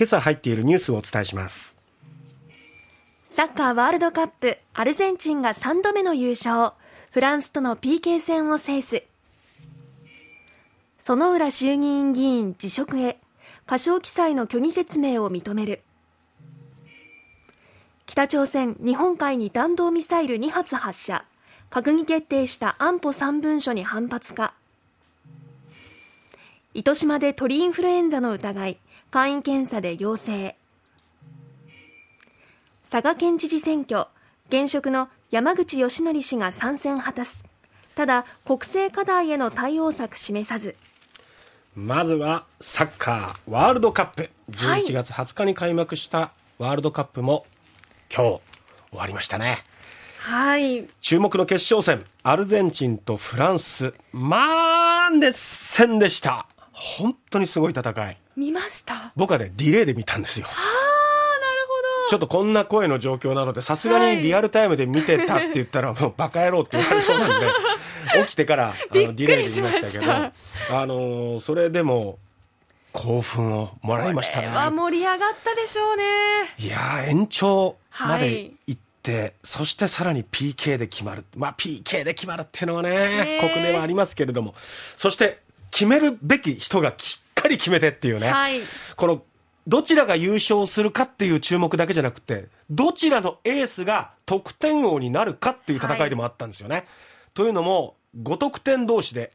今朝入っているニュースをお伝えします。サッカーワールドカップアルゼンチンが3度目の優勝。フランスとの PK 戦を制す。薗浦衆議院議員辞職へ。過小記載の虚偽説明を認める。北朝鮮日本海に弾道ミサイル2発発射。閣議決定した安保3文書に反発か。糸島で鳥インフルエンザの疑い。簡易検査で陽性。佐賀県知事選挙現職の山口義則氏が参戦果たす。ただ国政課題への対応策示さず。まずはサッカーワールドカップ。11月20日に開幕したワールドカップも今日終わりましたね。はい。注目の決勝戦アルゼンチンとフランス。まあ熱戦でした。本当にすごい戦い見ました。僕はねディレイで見たんですよ。ああなるほど。ちょっとこんな声の状況なのでさすがにリアルタイムで見てたって言ったらもうバカ野郎って言われそうなんで 起きてからあのディレイで見ましたけどあのそれでも興奮をもらいましたね。は盛り上がったでしょうね。いや延長まで行って、はい、そしてさらに PK で決まる。まあ PK で決まるっていうのはね国ではありますけれども。そして決めるべき人がしっかり決めてっていうね、はい、このどちらが優勝するかっていう注目だけじゃなくてどちらのエースが得点王になるかっていう戦いでもあったんですよね。はい、というのも5得点同士で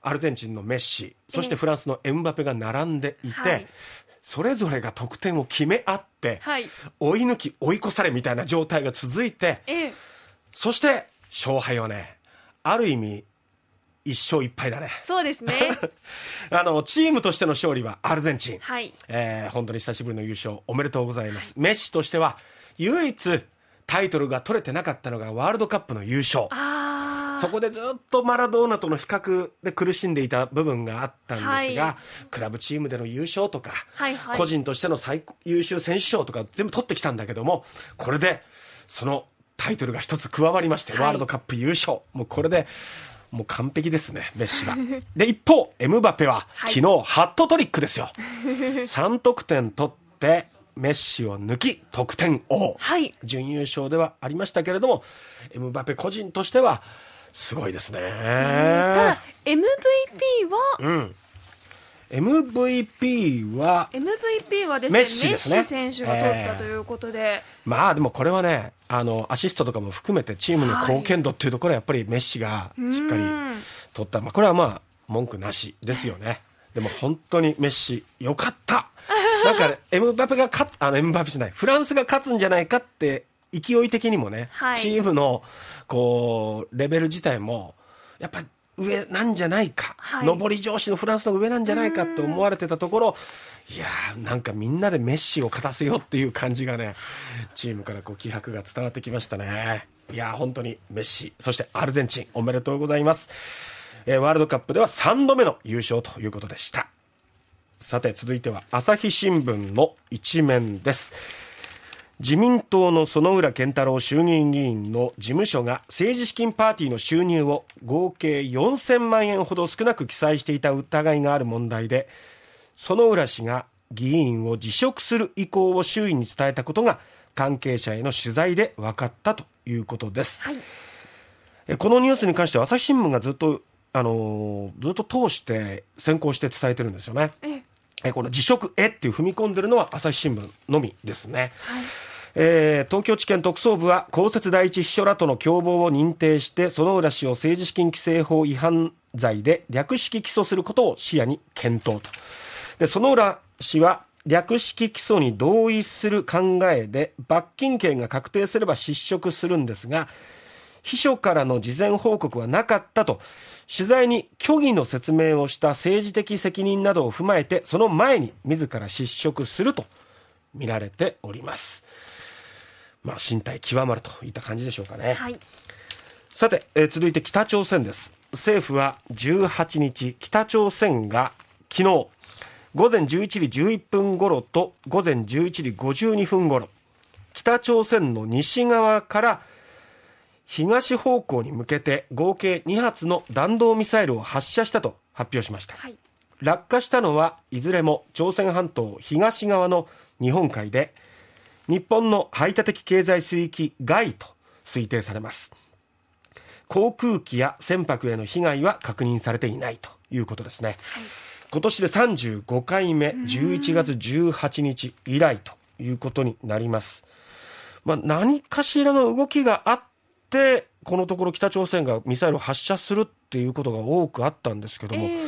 アルゼンチンのメッシそしてフランスのエムバペが並んでいて、はい、それぞれが得点を決め合って、はい、追い抜き追い越されみたいな状態が続いて、そして勝敗はねある意味一勝一敗だね。そうですね。あの、チームとしての勝利はアルゼンチン。はい。えー、本当に久しぶりの優勝おめでとうございます。はい、メッシとしては、唯一タイトルが取れてなかったのがワールドカップの優勝。あそこでずっとマラドーナとの比較で苦しんでいた部分があったんですが、はい、クラブチームでの優勝とか、はいはい、個人としての最優秀選手賞とか全部取ってきたんだけども、これでそのタイトルが一つ加わりまして、ワールドカップ優勝。もうこれで、もう完璧ですね、メッシは。で、一方、エムバペは、昨日、ハットトリックですよ。3得点取って、メッシを抜き、得点王。はい。準優勝ではありましたけれども、エムバペ個人としては、すごいですね。ただ、MVP は、うん。MVP は、MVP はですね、メッシですねメッシ選手が取ったということで、まあでもこれはね、あの、アシストとかも含めてチームの貢献度っていうところはやっぱりメッシがしっかり取った。まあこれはまあ文句なしですよね。でも本当にメッシよかった。なんか、ね、エムバペが勝つ、あのエムバペじゃない、フランスが勝つんじゃないかって勢い的にもね、はいチームのこう、レベル自体も、やっぱり上なんじゃないか、はい上り調子のフランスの上なんじゃないかって思われてたところ、いやー、なんかみんなでメッシを勝たせようっていう感じがね、チームからこう気迫が伝わってきましたね。いやー、本当にメッシ、そしてアルゼンチン、おめでとうございます。えーワールドカップでは3度目の優勝ということでした。さて、続いては朝日新聞の一面です。自民党の薗浦健太郎衆議院議員の事務所が政治資金パーティーの収入を合計4000万円ほど少なく記載していた疑いがある問題で薗浦氏が議員を辞職する意向を周囲に伝えたことが関係者への取材で分かったということです。はい。このニュースに関しては朝日新聞がずっと、あのずっと通して先行して伝えてるんですよね。えこの辞職へっていう踏み込んでるのは朝日新聞のみですね。はい。えー東京地検特捜部は公設第一秘書らとの共謀を認定して薗浦氏を政治資金規正法違反罪で略式起訴することを視野に検討とで薗浦氏は略式起訴に同意する考えで罰金刑が確定すれば失職するんですが秘書からの事前報告はなかったと取材に虚偽の説明をした政治的責任などを踏まえてその前に自ら失職すると見られております。まあ、身体極まるといった感じでしょうかね。はい。さて、えー続いて北朝鮮です。政府は18日、北朝鮮が昨日、午前11時11分頃と午前11時52分頃、北朝鮮の西側から東方向に向けて合計2発の弾道ミサイルを発射したと発表しました。はい。落下したのはいずれも朝鮮半島東側の日本海で日本の排他的経済水域外と推定されます航空機や船舶への被害は確認されていないということですね、はい、今年で35回目11月18日以来ということになります、まあ、何かしらの動きがあってこのところ北朝鮮がミサイルを発射するっていうことが多くあったんですけども、え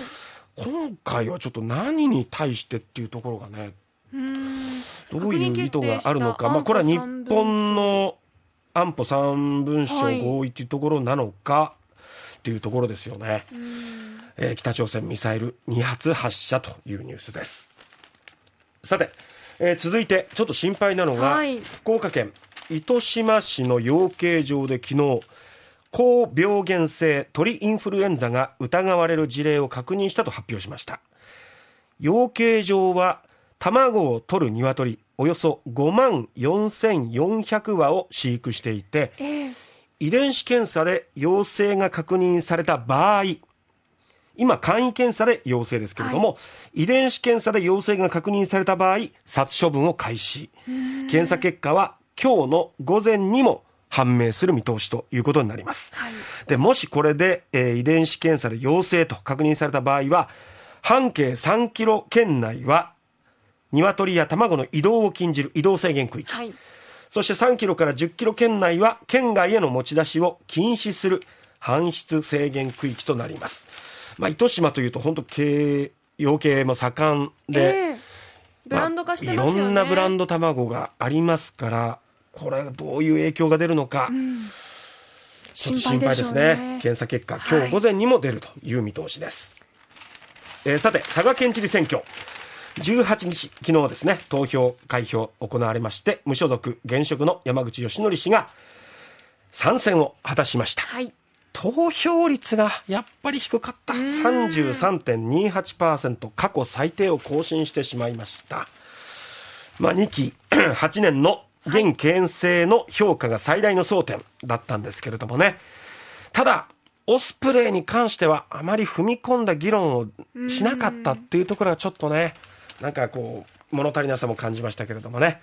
ー、今回はちょっ何に対してっていうところがねどういう意図があるのか、まあ、これは日本の安保3文書合意というところなのか、っていうところですよね、えー、北朝鮮ミサイル2発発射というニュースです。さて、えー、続いてちょっと心配なのが、はい、福岡県糸島市の養鶏場で昨日高病原性鳥インフルエンザが疑われる事例を確認したと発表しました。養鶏場は卵を取る鶏およそ5万4400羽を飼育していて、えー、遺伝子検査で陽性が確認された場合今簡易検査で陽性ですけれども、はい、遺伝子検査で陽性が確認された場合殺処分を開始。検査結果は今日の午前にも判明する見通しということになります、はい、でもしこれで、えー、遺伝子検査で陽性と確認された場合は半径3キロ圏内は鶏や卵の移動を禁じる移動制限区域、はい、そして3キロから10キロ圏内は県外への持ち出しを禁止する搬出制限区域となります。まあ、糸島というと本当経養鶏も盛んで、えーブランド化してますよね、まあ、いろんなブランド卵がありますからこれどういう影響が出るのか、うん、ちょっと心配ですね、ね、検査結果今日午前にも出るという見通しです、はい、えー、さて佐賀県知事選挙。18日、昨日ですね、投票、開票行われまして、無所属、現職の山口義則氏が参戦を果たしました。はい、投票率がやっぱり低かった。33.28%、過去最低を更新してしまいました。まあ、2期 8年の現県政の評価が最大の争点だったんですけれどもね。ただ、オスプレイに関してはあまり踏み込んだ議論をしなかったっていうところがちょっとね、なんかこう、物足りなさも感じましたけれどもね。